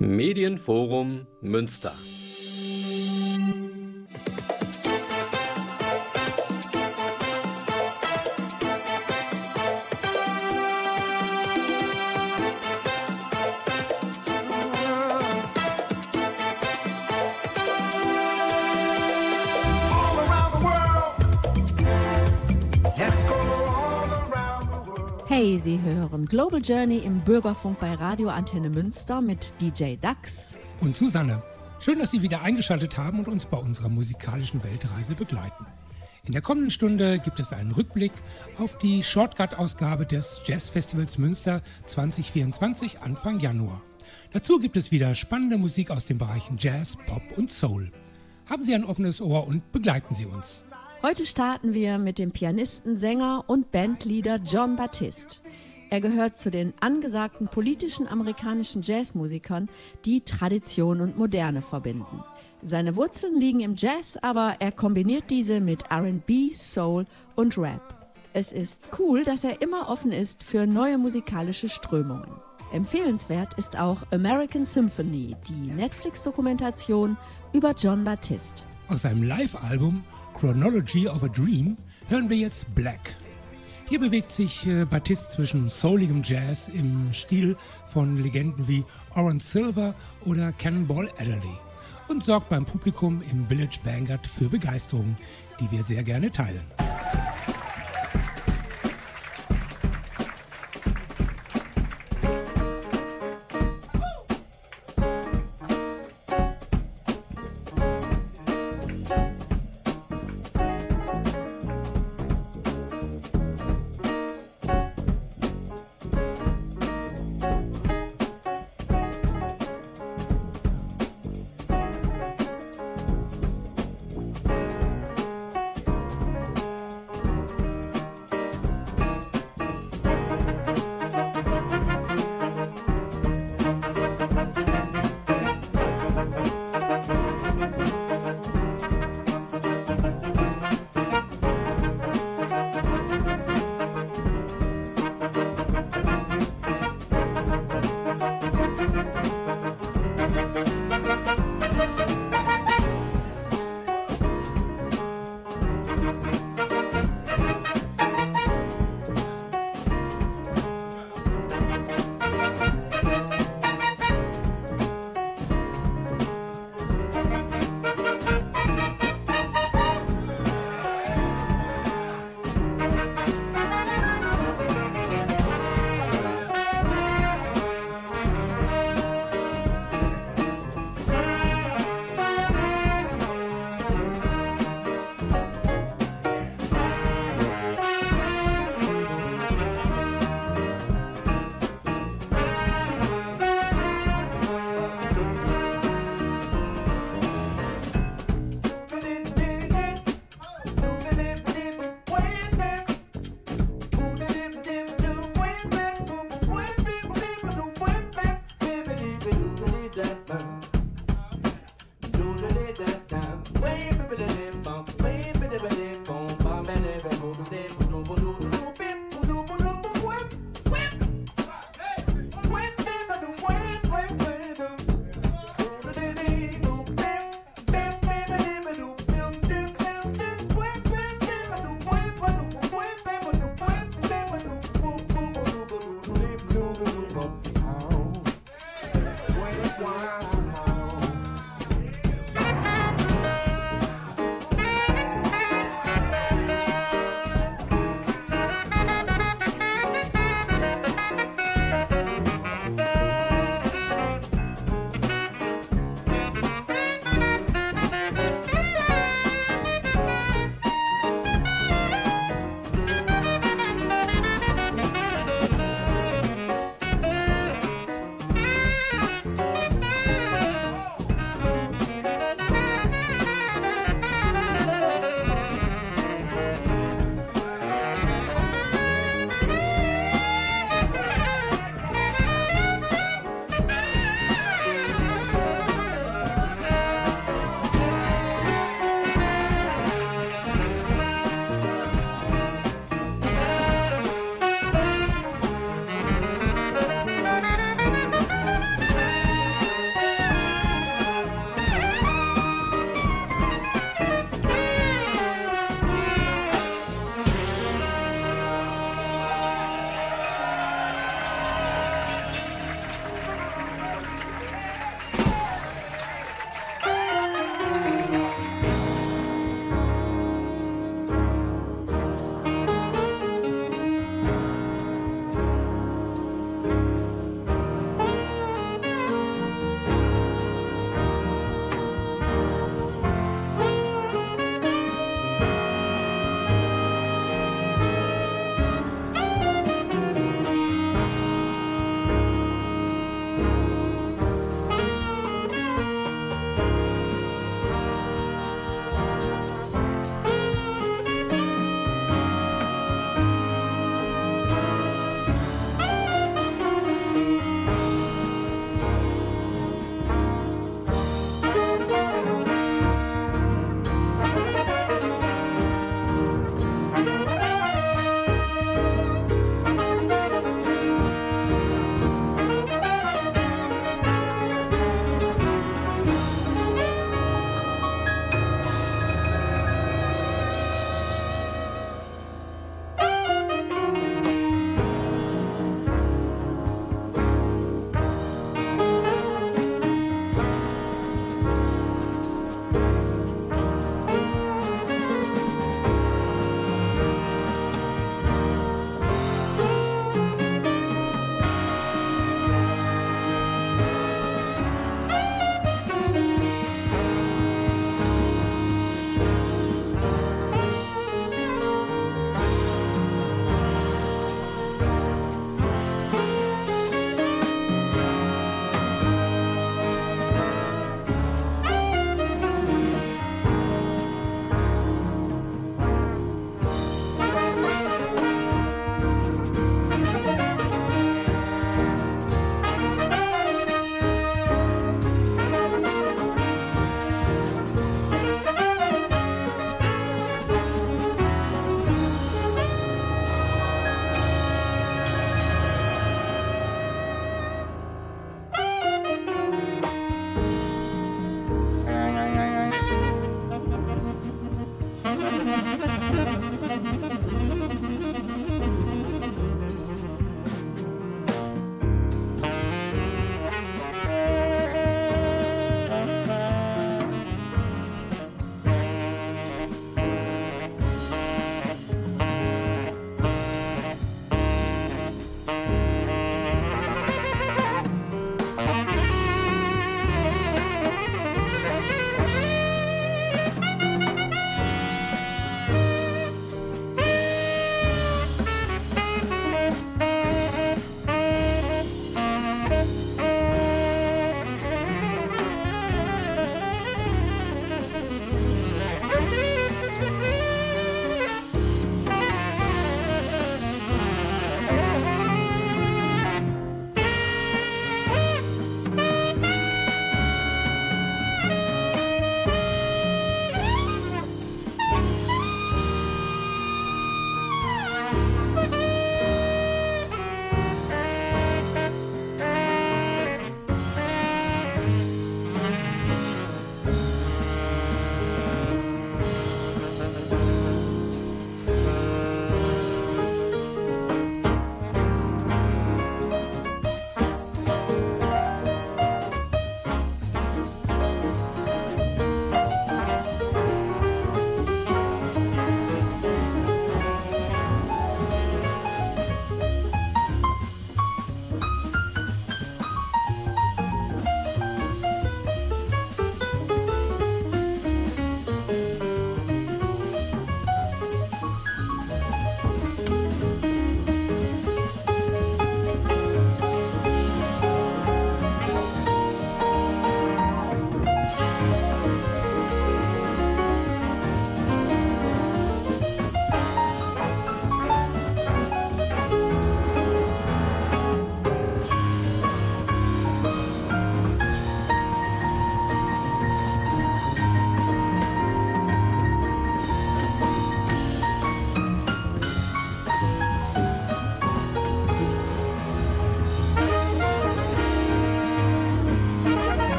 Medienforum Münster. Sie hören Global Journey im Bürgerfunk bei Radio Antenne Münster mit DJ Dax und Susanne. Schön, dass Sie wieder eingeschaltet haben und uns bei unserer musikalischen Weltreise begleiten. In der kommenden Stunde gibt es einen Rückblick auf die Shortcut-Ausgabe des Jazzfestivals Münster 2024 Anfang Januar. Dazu gibt es wieder spannende Musik aus den Bereichen Jazz, Pop und Soul. Haben Sie ein offenes Ohr und begleiten Sie uns. Heute starten wir mit dem Pianisten, Sänger und Bandleader John Baptiste. Er gehört zu den angesagten politischen amerikanischen Jazzmusikern, die Tradition und Moderne verbinden. Seine Wurzeln liegen im Jazz, aber er kombiniert diese mit RB, Soul und Rap. Es ist cool, dass er immer offen ist für neue musikalische Strömungen. Empfehlenswert ist auch American Symphony, die Netflix-Dokumentation über John Baptiste. Aus seinem Live-Album Chronology of a Dream hören wir jetzt Black. Hier bewegt sich äh, Batiste zwischen souligem Jazz im Stil von Legenden wie Oren Silver oder Cannonball Adderley und sorgt beim Publikum im Village Vanguard für Begeisterung, die wir sehr gerne teilen.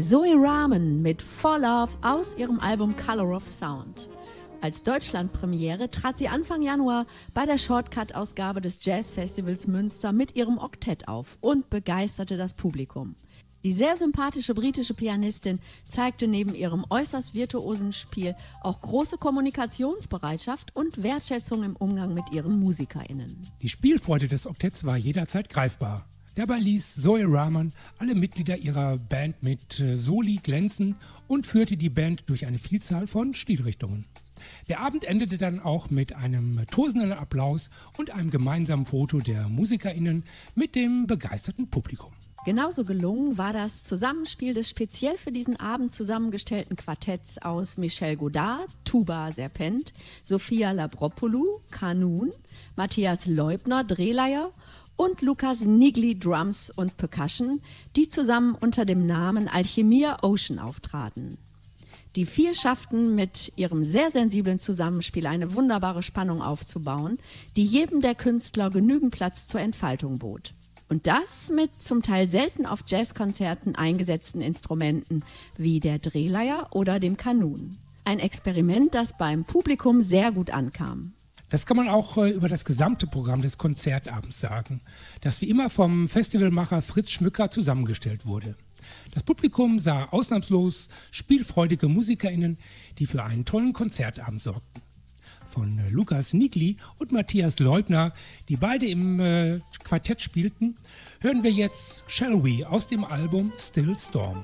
Zoe Rahman mit For Love aus ihrem Album Color of Sound. Als Deutschlandpremiere trat sie Anfang Januar bei der Shortcut-Ausgabe des Jazzfestivals Münster mit ihrem Oktett auf und begeisterte das Publikum. Die sehr sympathische britische Pianistin zeigte neben ihrem äußerst virtuosen Spiel auch große Kommunikationsbereitschaft und Wertschätzung im Umgang mit ihren MusikerInnen. Die Spielfreude des Oktetts war jederzeit greifbar. Dabei ließ Zoe Rahman alle Mitglieder ihrer Band mit äh, Soli glänzen und führte die Band durch eine Vielzahl von Stilrichtungen. Der Abend endete dann auch mit einem tosenden Applaus und einem gemeinsamen Foto der MusikerInnen mit dem begeisterten Publikum. Genauso gelungen war das Zusammenspiel des speziell für diesen Abend zusammengestellten Quartetts aus Michel Godard, Tuba Serpent, Sophia Labropoulou, Kanun, Matthias Leubner, Drehleier und Lukas Nigli Drums und Percussion, die zusammen unter dem Namen Alchemia Ocean auftraten. Die vier schafften mit ihrem sehr sensiblen Zusammenspiel eine wunderbare Spannung aufzubauen, die jedem der Künstler genügend Platz zur Entfaltung bot. Und das mit zum Teil selten auf Jazzkonzerten eingesetzten Instrumenten wie der Drehleier oder dem Kanun. Ein Experiment, das beim Publikum sehr gut ankam. Das kann man auch äh, über das gesamte Programm des Konzertabends sagen, das wie immer vom Festivalmacher Fritz Schmücker zusammengestellt wurde. Das Publikum sah ausnahmslos spielfreudige MusikerInnen, die für einen tollen Konzertabend sorgten. von äh, Lukas Nigli und Matthias Leubner, die beide im äh, Quartett spielten, hören wir jetzt Shall We aus dem Album Still Storm.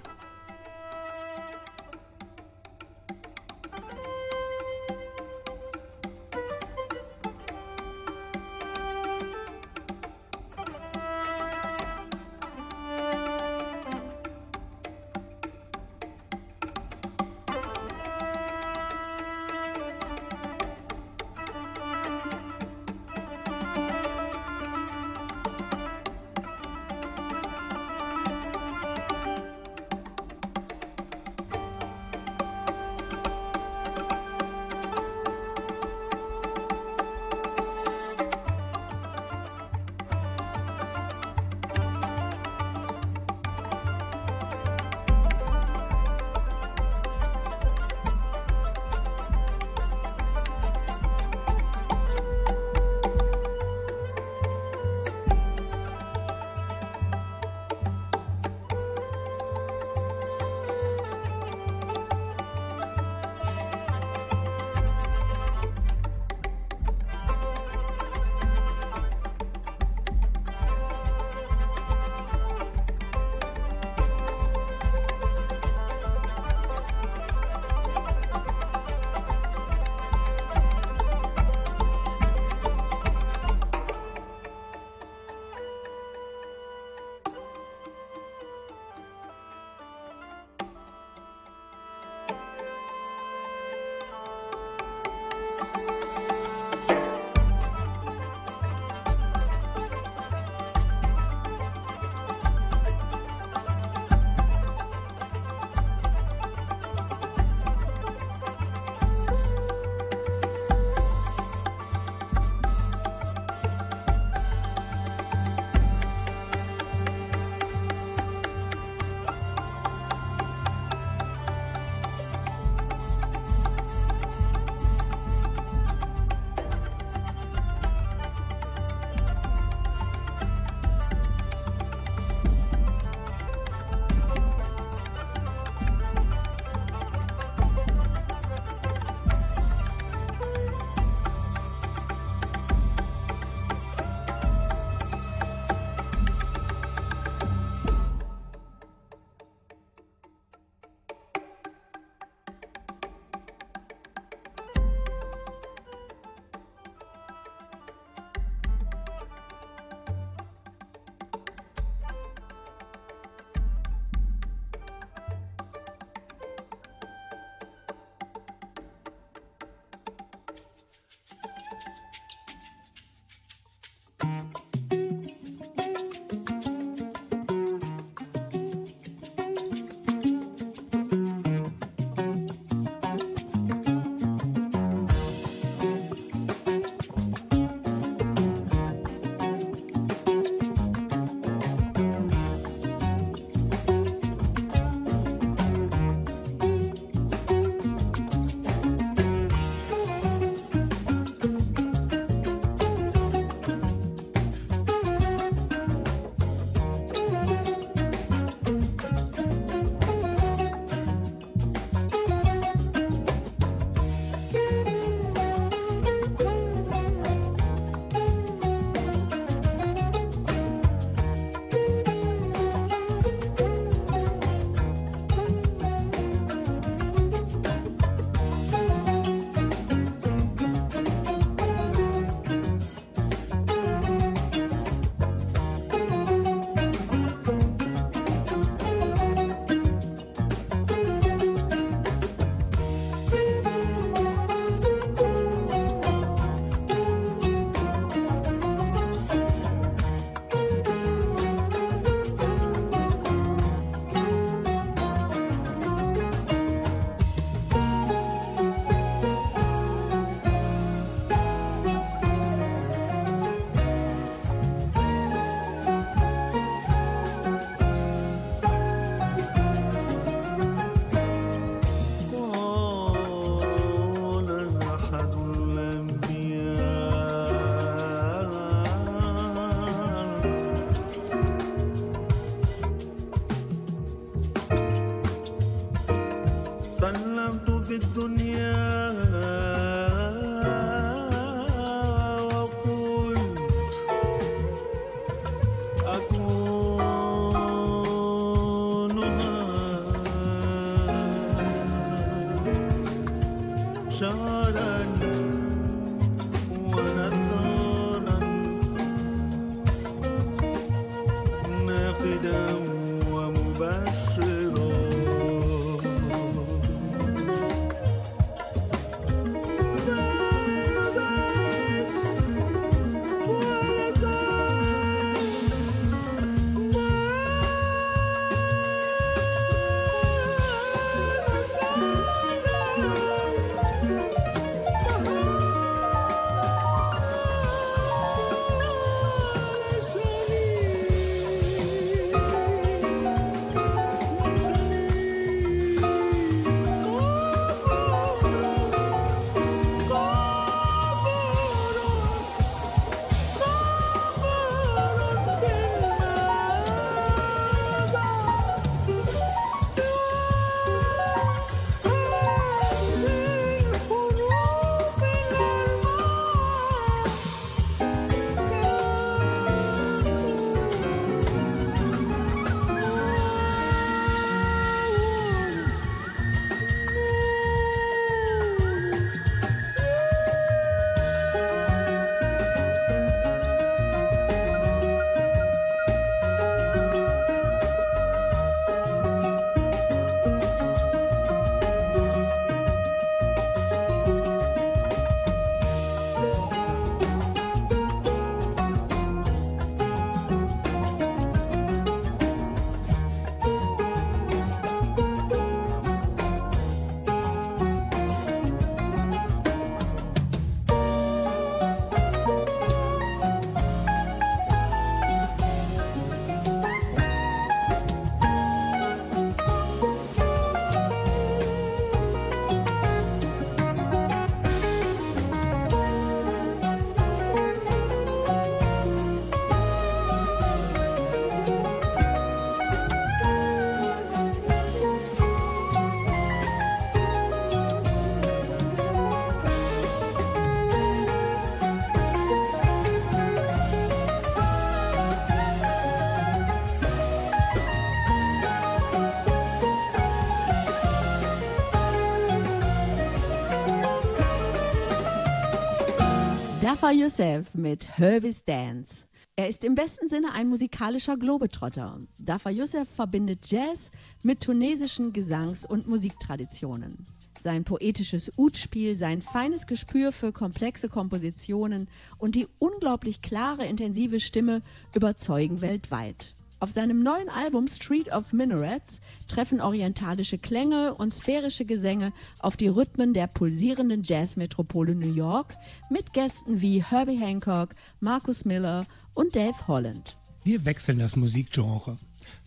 Dafar Youssef mit Herbie's Dance. Er ist im besten Sinne ein musikalischer Globetrotter. Dafar Youssef verbindet Jazz mit tunesischen Gesangs- und Musiktraditionen. Sein poetisches Utspiel, sein feines Gespür für komplexe Kompositionen und die unglaublich klare, intensive Stimme überzeugen weltweit. Auf seinem neuen Album Street of Minarets treffen orientalische Klänge und sphärische Gesänge auf die Rhythmen der pulsierenden Jazzmetropole New York mit Gästen wie Herbie Hancock, Marcus Miller und Dave Holland. Wir wechseln das Musikgenre.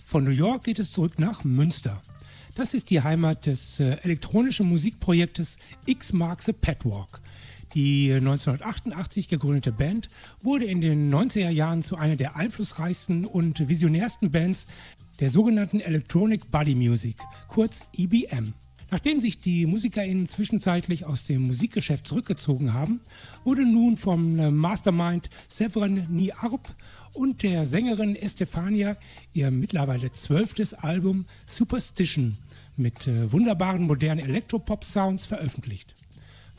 Von New York geht es zurück nach Münster. Das ist die Heimat des äh, elektronischen Musikprojektes X Marks a Petwalk. Die 1988 gegründete Band wurde in den 90er Jahren zu einer der einflussreichsten und visionärsten Bands der sogenannten Electronic Body Music, kurz EBM. Nachdem sich die MusikerInnen zwischenzeitlich aus dem Musikgeschäft zurückgezogen haben, wurde nun vom Mastermind Severin Niarp und der Sängerin Estefania ihr mittlerweile zwölftes Album Superstition mit äh, wunderbaren modernen Elektropop-Sounds veröffentlicht.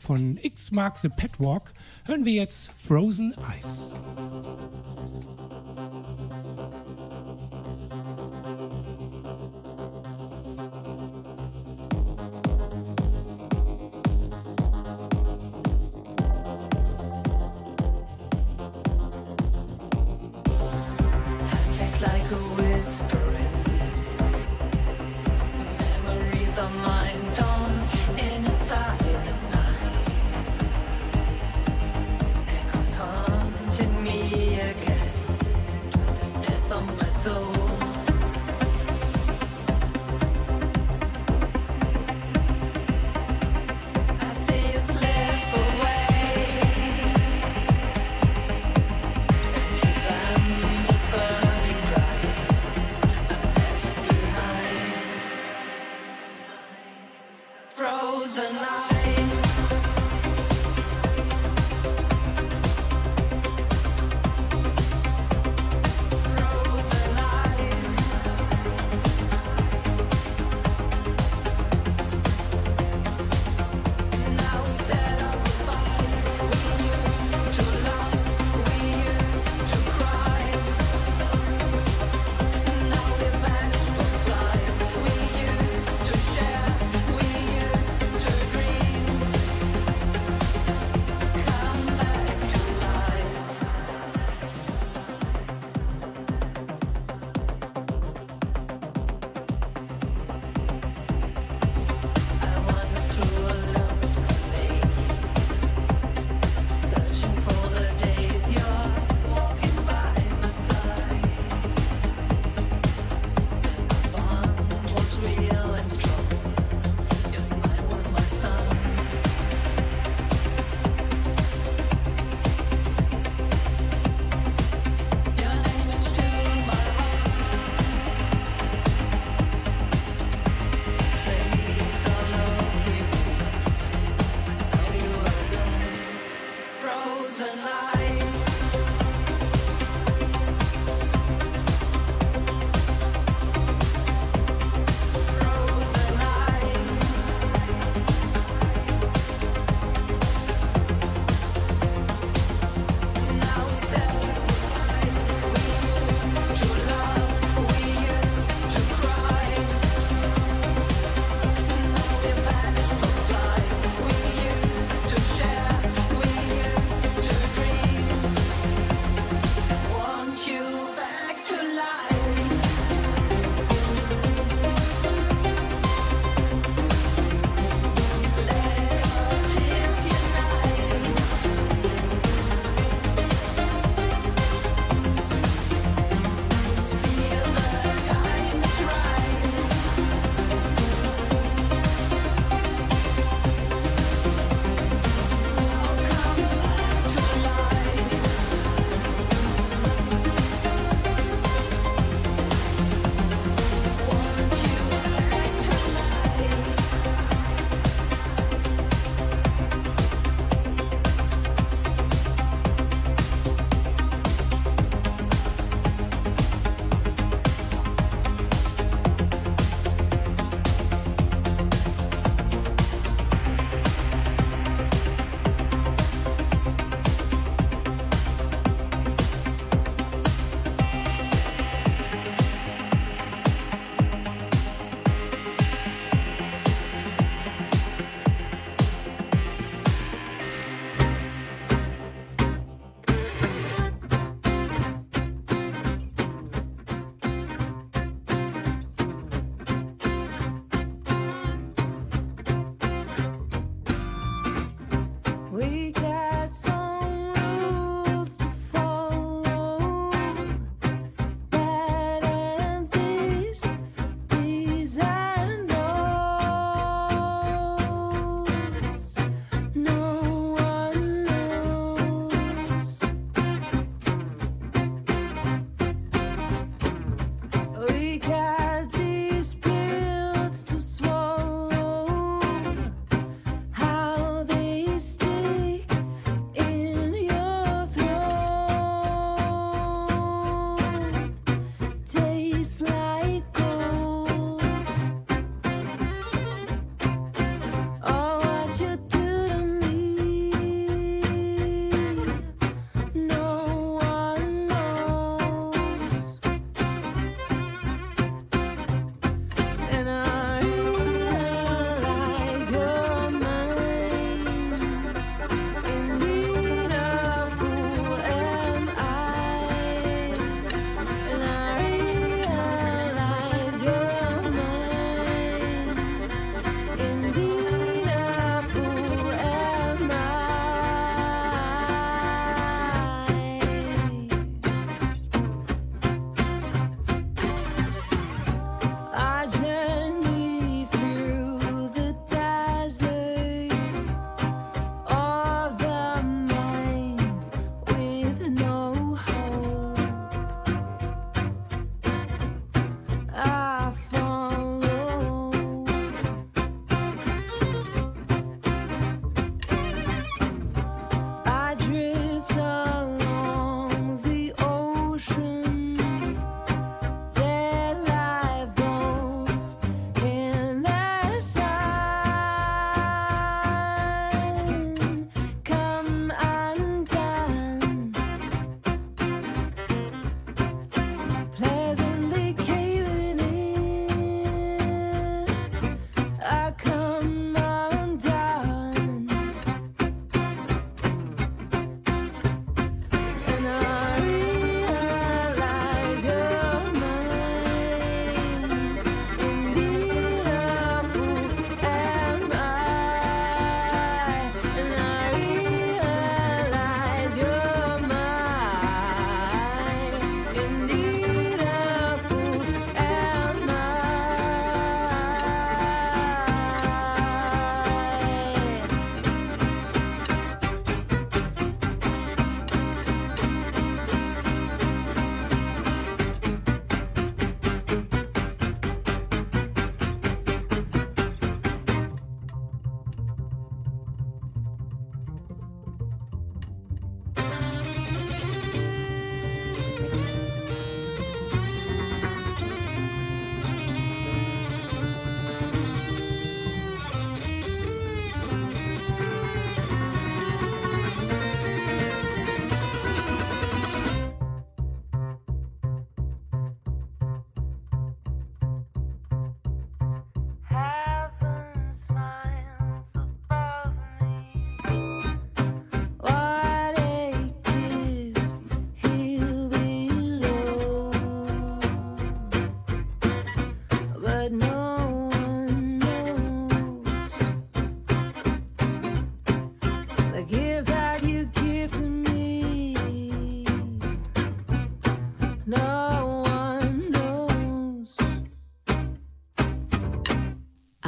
Von X Mark the Pet Walk hören wir jetzt Frozen Ice.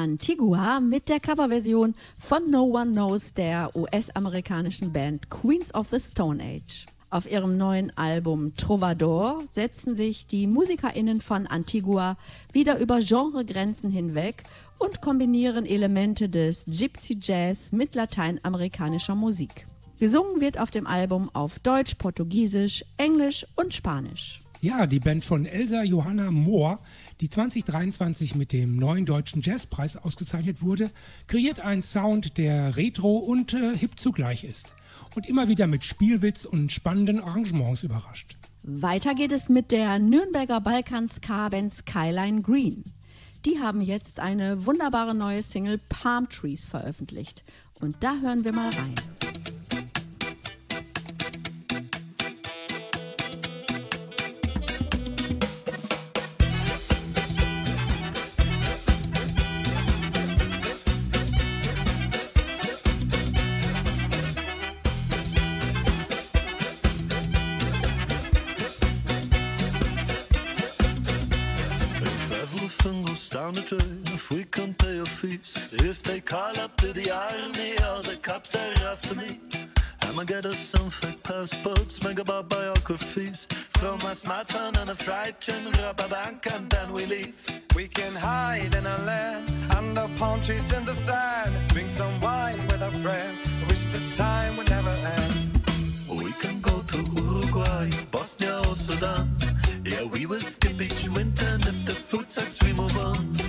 Antigua mit der Coverversion von No One Knows der US-amerikanischen Band Queens of the Stone Age. Auf ihrem neuen Album Trovador setzen sich die MusikerInnen von Antigua wieder über Genregrenzen hinweg und kombinieren Elemente des Gypsy Jazz mit lateinamerikanischer Musik. Gesungen wird auf dem Album auf Deutsch, Portugiesisch, Englisch und Spanisch. Ja, die Band von Elsa Johanna Mohr die 2023 mit dem neuen deutschen Jazzpreis ausgezeichnet wurde, kreiert einen Sound, der retro und äh, hip zugleich ist und immer wieder mit Spielwitz und spannenden Arrangements überrascht. Weiter geht es mit der Nürnberger Balkans-K-Band Skyline Green. Die haben jetzt eine wunderbare neue Single Palm Trees veröffentlicht. Und da hören wir mal rein. Call up to the army, all the cops are after me. I'ma get us some fake passports, make about biographies. Throw my smartphone on a freight train, rob a bank, and then we leave. We can hide in a land under palm trees in the sand. Drink some wine with our friends. I wish this time would never end. We can go to Uruguay, Bosnia or Sudan. Yeah, we will skip each winter, and if the food sucks, we move on.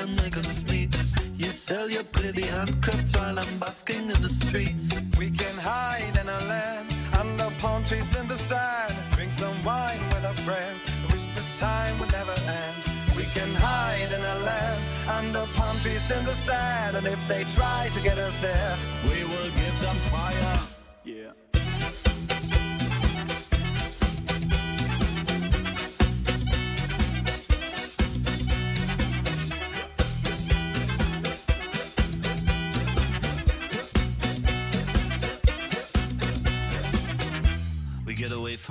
Make us meet. You sell your pretty handcrafts while I'm basking in the streets. We can hide in a land under palm trees in the sand. Drink some wine with our friends. I wish this time would never end. We can hide in a land under palm trees in the sand. And if they try to get us there, We will give them fire.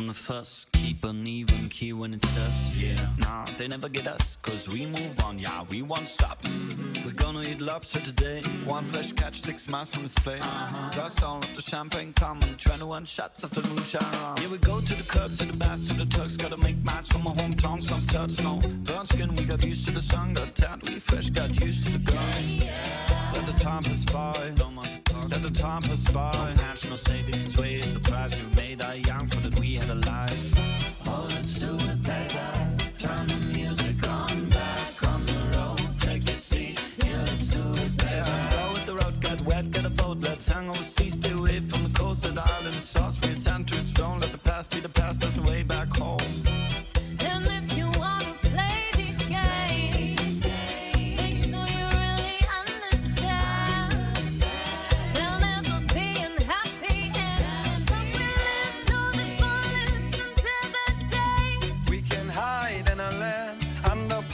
From the fuss, keep an even key when it's us, yeah. Nah, they never get us, cause we move on, yeah, we won't stop. Mm-hmm. We're gonna eat lobster today, one fresh catch six miles from this place. Gus all of the champagne coming, 21 shots of the moonshine rum. Yeah, we go to the cuts, to the baths, to the tucks, gotta make match from my hometown, some tuts, no. Burn skin, we got used to the sun, got tan, we fresh got used to the gun. Let the time pass by. Let the time pass by. No cash, no savings, it's way the price we made our young for that we had a life. Oh, let's do it, baby. Turn the music on, back on the road. Take your seat, yeah, let's do it, baby. Yeah, with the road got wet, get a boat, let's hang overseas,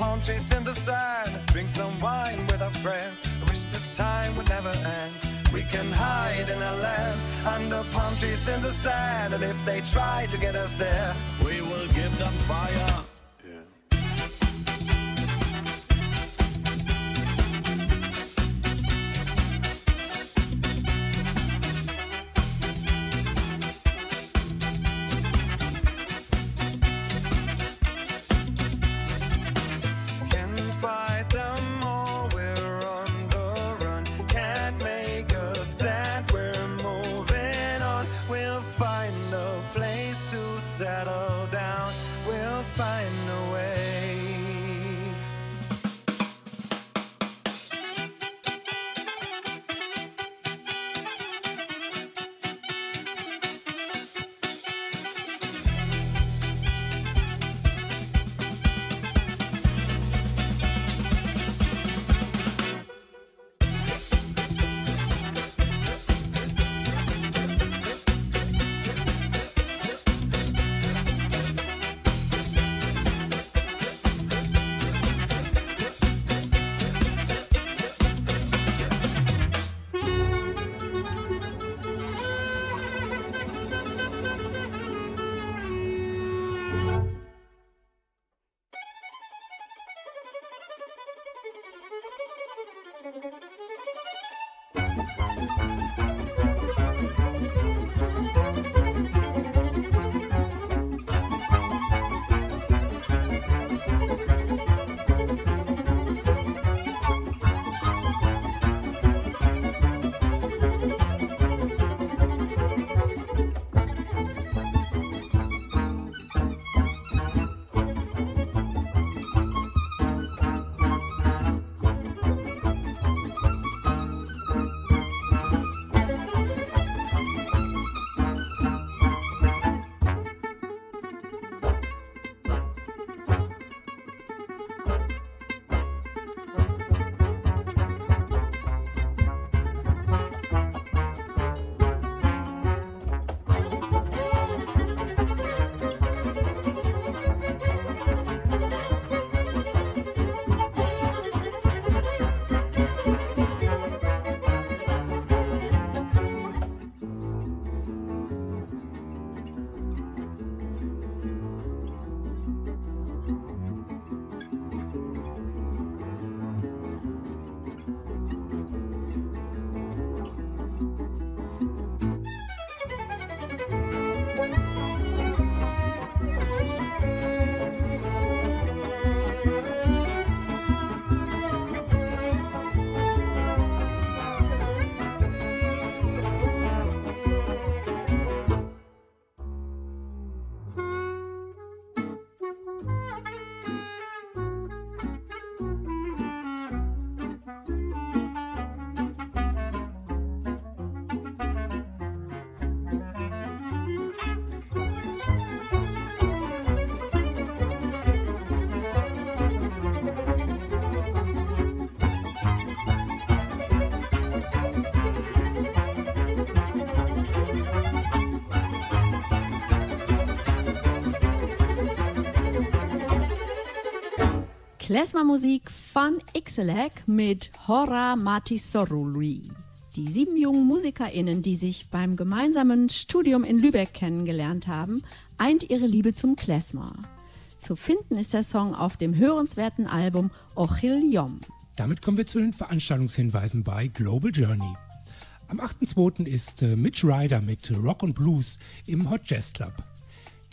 palm trees in the sand. Drink some wine with our friends. I wish this time would never end. We can hide in a land under palm trees in the sand. And if they try to get us there, We will give them fire. Klezmermusik von Ixelek mit Hora Matisoruli. Die sieben jungen MusikerInnen, die sich beim gemeinsamen Studium in Lübeck kennengelernt haben, eint ihre Liebe zum Klezmer. Zu finden ist der Song auf dem hörenswerten Album Ochil Yom. Damit kommen wir zu den Veranstaltungshinweisen bei Global Journey. Am 8.2. ist äh, Mitch Ryder mit Rock und Blues im Hot Jazz Club.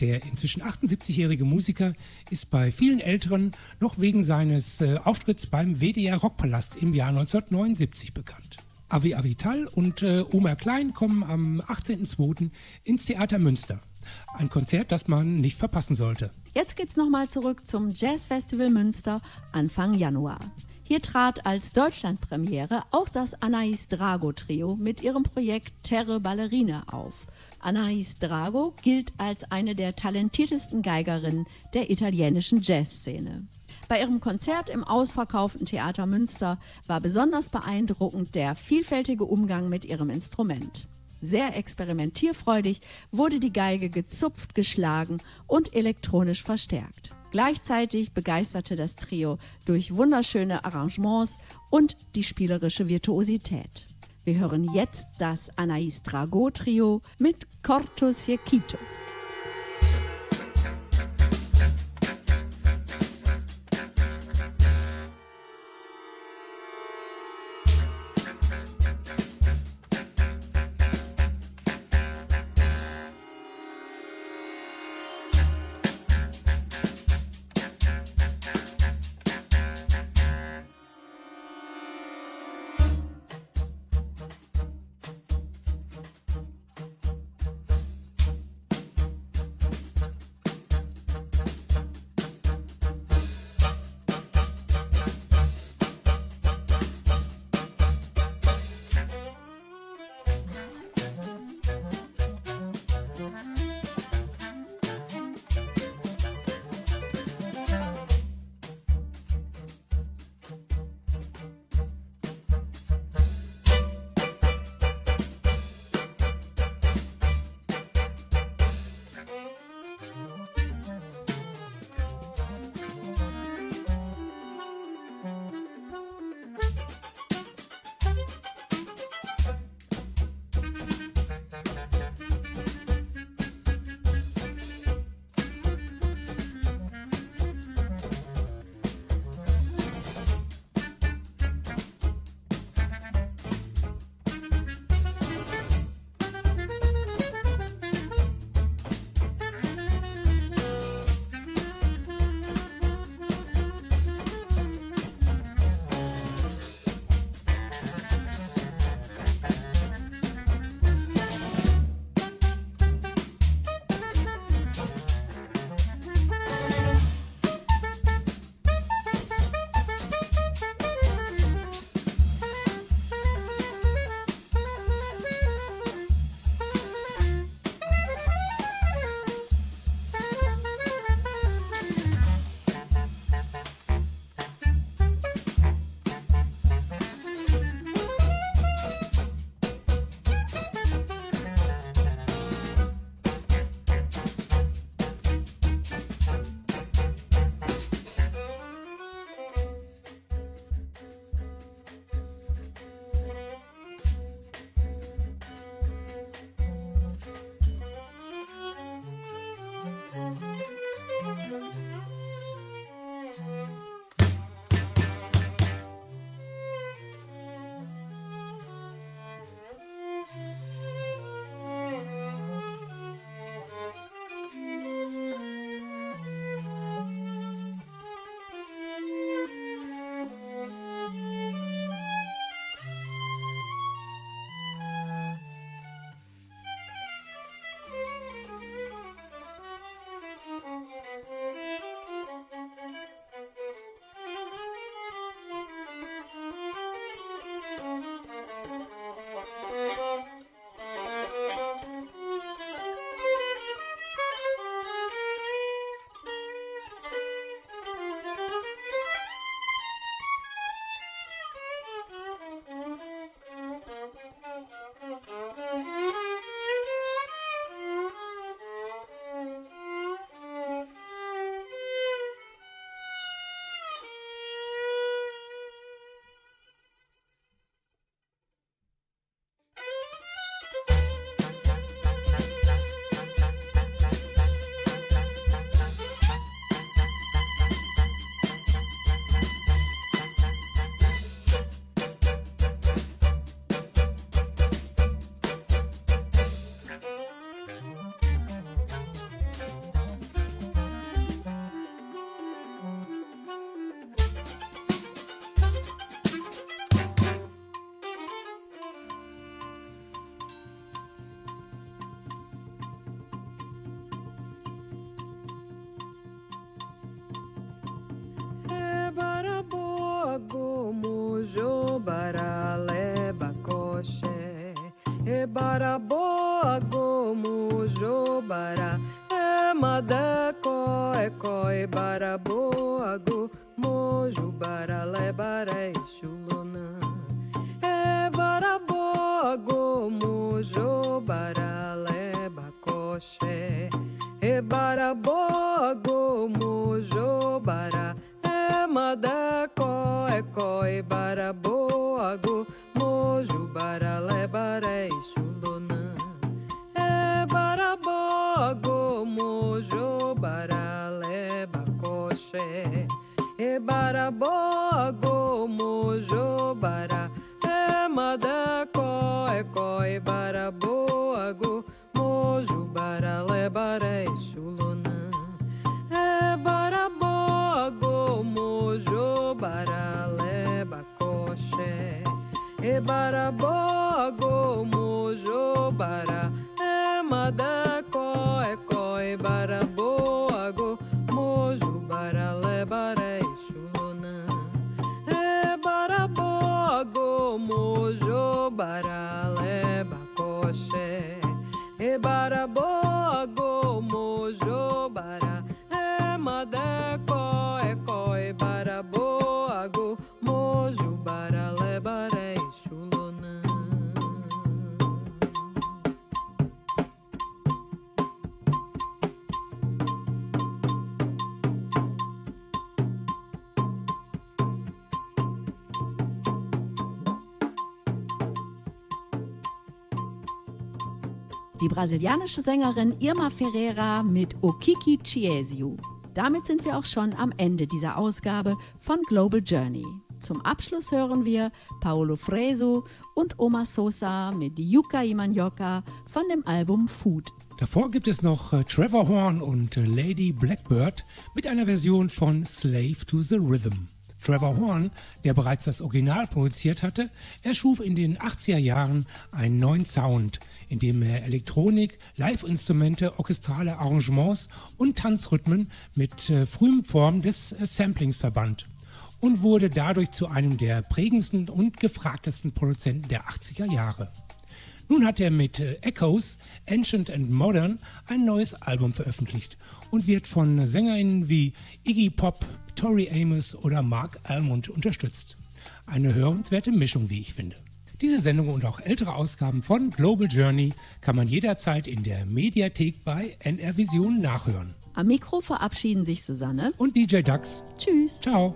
Der inzwischen 78-jährige Musiker ist bei vielen Älteren noch wegen seines äh, Auftritts beim WDR Rockpalast im Jahr 1979 bekannt. Avi Avital und äh, Omer Klein kommen am 18.02. ins Theater Münster. Ein Konzert, das man nicht verpassen sollte. Jetzt geht's nochmal zurück zum Jazz Festival Münster Anfang Januar. Hier trat als Deutschlandpremiere auch das Anais Drago Trio mit ihrem Projekt Terre Ballerina auf. Anais Drago gilt als eine der talentiertesten Geigerinnen der italienischen Jazzszene. Bei ihrem Konzert im ausverkauften Theater Münster war besonders beeindruckend der vielfältige Umgang mit ihrem Instrument. Sehr experimentierfreudig wurde die Geige gezupft, geschlagen und elektronisch verstärkt. Gleichzeitig begeisterte das Trio durch wunderschöne Arrangements und die spielerische Virtuosität. Wir hören jetzt das Anais Drago Trio mit Corto Ciequito. boy, but a brasilianische Sängerin Irma Ferreira mit Okiki Chiesiu. Damit sind wir auch schon am Ende dieser Ausgabe von Global Journey. Zum Abschluss hören wir Paulo Fresu und Oma Sosa mit Yuka Imanyoka von dem Album Food. Davor gibt es noch äh, Trevor Horn und äh, Lady Blackbird mit einer Version von Slave to the Rhythm. Trevor Horn, der bereits das Original produziert hatte, erschuf in den 80er Jahren einen neuen Sound, in dem er Elektronik, Live-Instrumente, orchestrale Arrangements und Tanzrhythmen mit äh, frühen Formen des äh, Samplings verband und wurde dadurch zu einem der prägendsten und gefragtesten Produzenten der 80er Jahre. Nun hat er mit äh, Echoes, Ancient and Modern ein neues Album veröffentlicht und wird von SängerInnen wie Iggy Pop, Tori Amos oder Mark Almond unterstützt. Eine hörenswerte Mischung, wie ich finde. Diese Sendung und auch ältere Ausgaben von Global Journey kann man jederzeit in der Mediathek bei NR Vision nachhören. Am Mikro verabschieden sich Susanne. Und DJ Dax. Tschüss. Ciao.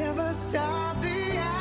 Never stop the